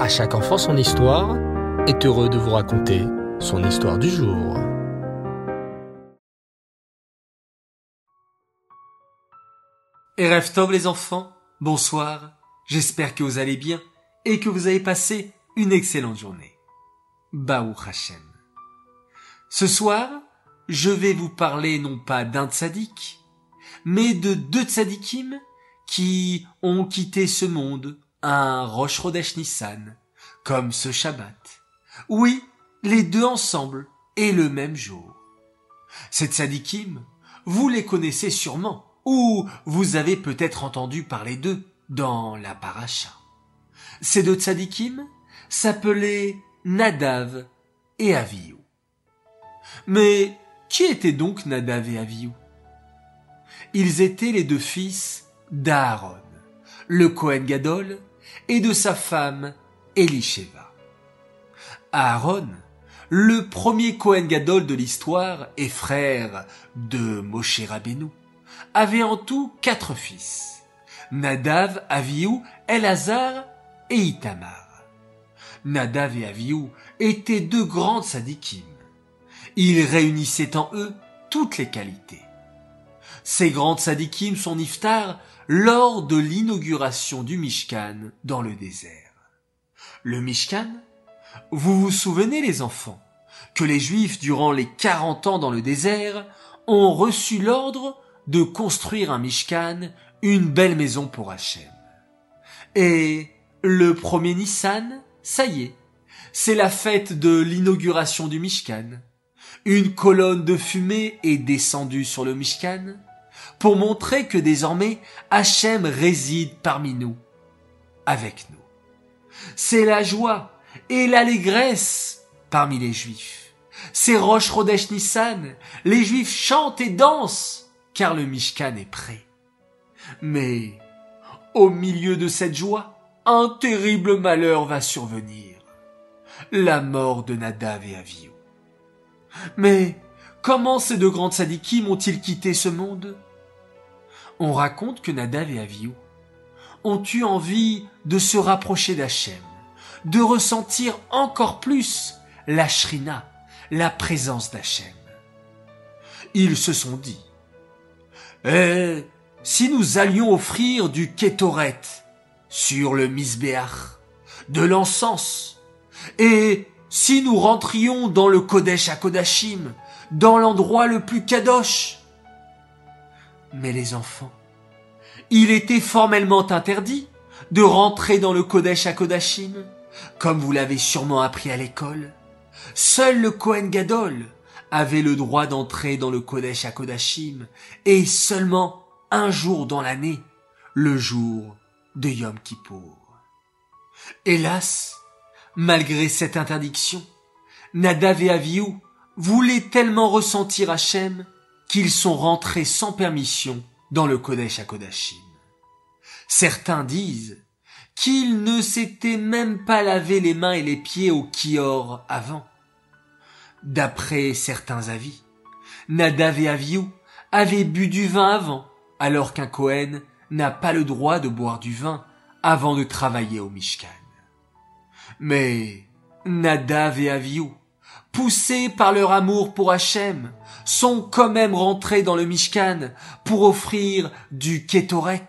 À chaque enfant son histoire est heureux de vous raconter son histoire du jour. Erev Tov les enfants, bonsoir, j'espère que vous allez bien et que vous avez passé une excellente journée. Baou Hashem. Ce soir, je vais vous parler non pas d'un tzaddik, mais de deux tzaddikim qui ont quitté ce monde un Rosh Chodesh Nissan, comme ce Shabbat. Oui, les deux ensemble et le même jour. Ces tzadikim, vous les connaissez sûrement, ou vous avez peut-être entendu parler d'eux dans la paracha. Ces deux tzadikim s'appelaient Nadav et Avihu. Mais qui étaient donc Nadav et Avihu? Ils étaient les deux fils d'Aaron, le Kohen Gadol, et de sa femme Elisheva. Aaron, le premier Kohen Gadol de l'histoire et frère de Moshe Rabbeinu, avait en tout quatre fils. Nadav, Avihu, Elazar et Itamar. Nadav et Avihu étaient deux grands sadikim. Ils réunissaient en eux toutes les qualités. Ces grands sadikim sont niftar lors de l'inauguration du Mishkan dans le désert. Le Mishkan, vous vous souvenez les enfants, que les Juifs durant les 40 ans dans le désert ont reçu l'ordre de construire un Mishkan, une belle maison pour Hachem. Et le premier Nissan, ça y est, c'est la fête de l'inauguration du Mishkan. Une colonne de fumée est descendue sur le Mishkan pour montrer que désormais Hachem réside parmi nous, avec nous. C'est la joie et l'allégresse parmi les Juifs. C'est Rosh Chodesh Nissan, les Juifs chantent et dansent, car le Mishkan est prêt. Mais, au milieu de cette joie, un terrible malheur va survenir. La mort de Nadav et Avihu. Mais, comment ces deux grands sadikim ont-ils quitté ce monde? On raconte que Nadav et Avihu ont eu envie de se rapprocher d'Hachem, de ressentir encore plus la shrina, la présence d'Hachem. Ils se sont dit, eh, si nous allions offrir du kétoret sur le misbéach, de l'encens, et si nous rentrions dans le Kodesh à Kodashim, dans l'endroit le plus kadosh. Mais les enfants, il était formellement interdit de rentrer dans le Kodesh à Kodashim, comme vous l'avez sûrement appris à l'école. Seul le Kohen Gadol avait le droit d'entrer dans le Kodesh à Kodashim, et seulement un jour dans l'année, le jour de Yom Kippour. Hélas, malgré cette interdiction, Nadav et Avihu voulaient tellement ressentir Hachem qu'ils sont rentrés sans permission dans le Kodesh à Kodashim. Certains disent qu'ils ne s'étaient même pas lavé les mains et les pieds au Kior avant. D'après certains avis, Nadav et Avihu avaient bu du vin avant, alors qu'un Kohen n'a pas le droit de boire du vin avant de travailler au Mishkan. Mais Nadav et Avihu, poussés par leur amour pour Hachem, sont quand même rentrés dans le Mishkan pour offrir du kétoret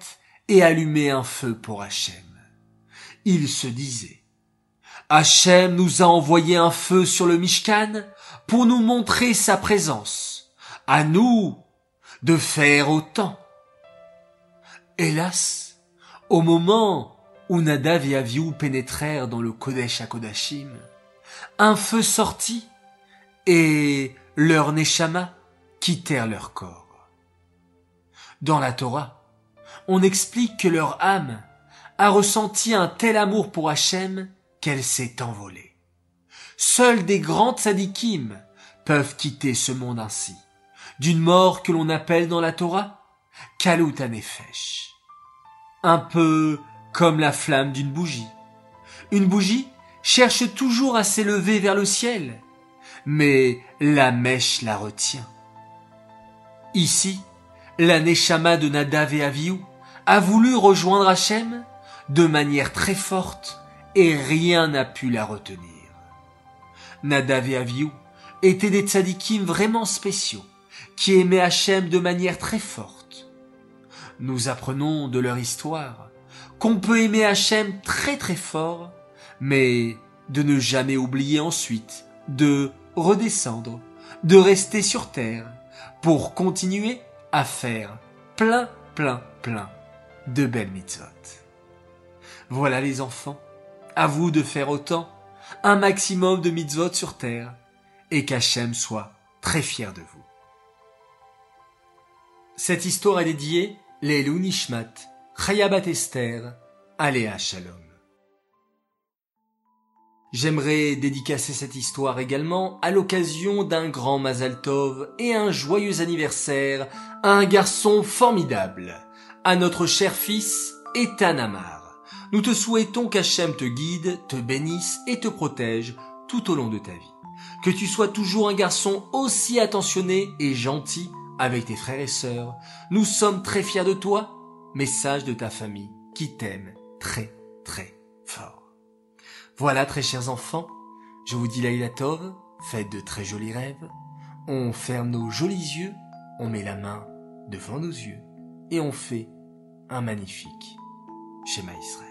et allumer un feu pour Hachem. Ils se disaient, Hachem nous a envoyé un feu sur le Mishkan pour nous montrer sa présence. À nous de faire autant. Hélas, au moment où Nadav et Avihu pénétrèrent dans le Kodesh à Kodashim, un feu sortit et leurs neshama quittèrent leur corps. Dans la Torah, on explique que leur âme a ressenti un tel amour pour Hachem qu'elle s'est envolée. Seuls des grands tzadikim peuvent quitter ce monde ainsi, d'une mort que l'on appelle dans la Torah Kalut Anefesh. Un peu comme la flamme d'une bougie. Une bougie cherche toujours à s'élever vers le ciel, mais la mèche la retient. Ici, la Neshama de Nadav et Avihu a voulu rejoindre Hachem de manière très forte et rien n'a pu la retenir. Nadav et Avihu étaient des tzadikim vraiment spéciaux, qui aimaient Hachem de manière très forte. Nous apprenons de leur histoire qu'on peut aimer Hachem très très fort, mais de ne jamais oublier ensuite de redescendre, de rester sur terre, pour continuer à faire plein, plein, plein de belles mitzvot. Voilà les enfants, à vous de faire autant, un maximum de mitzvot sur terre, et qu'Hachem soit très fier de vous. Cette histoire est dédiée les Nishmat, Chayabat Esther, Aléa Shalom. J'aimerais dédicacer cette histoire également à l'occasion d'un grand Mazal Tov et un joyeux anniversaire à un garçon formidable, à notre cher fils Ethan Amar. Nous te souhaitons qu'Hachem te guide, te bénisse et te protège tout au long de ta vie. Que tu sois toujours un garçon aussi attentionné et gentil avec tes frères et sœurs. Nous sommes très fiers de toi. Message de ta famille qui t'aime très très fort. Voilà, très chers enfants, je vous dis Laïla Tov, faites de très jolis rêves, on ferme nos jolis yeux, on met la main devant nos yeux, et on fait un magnifique schéma Israël.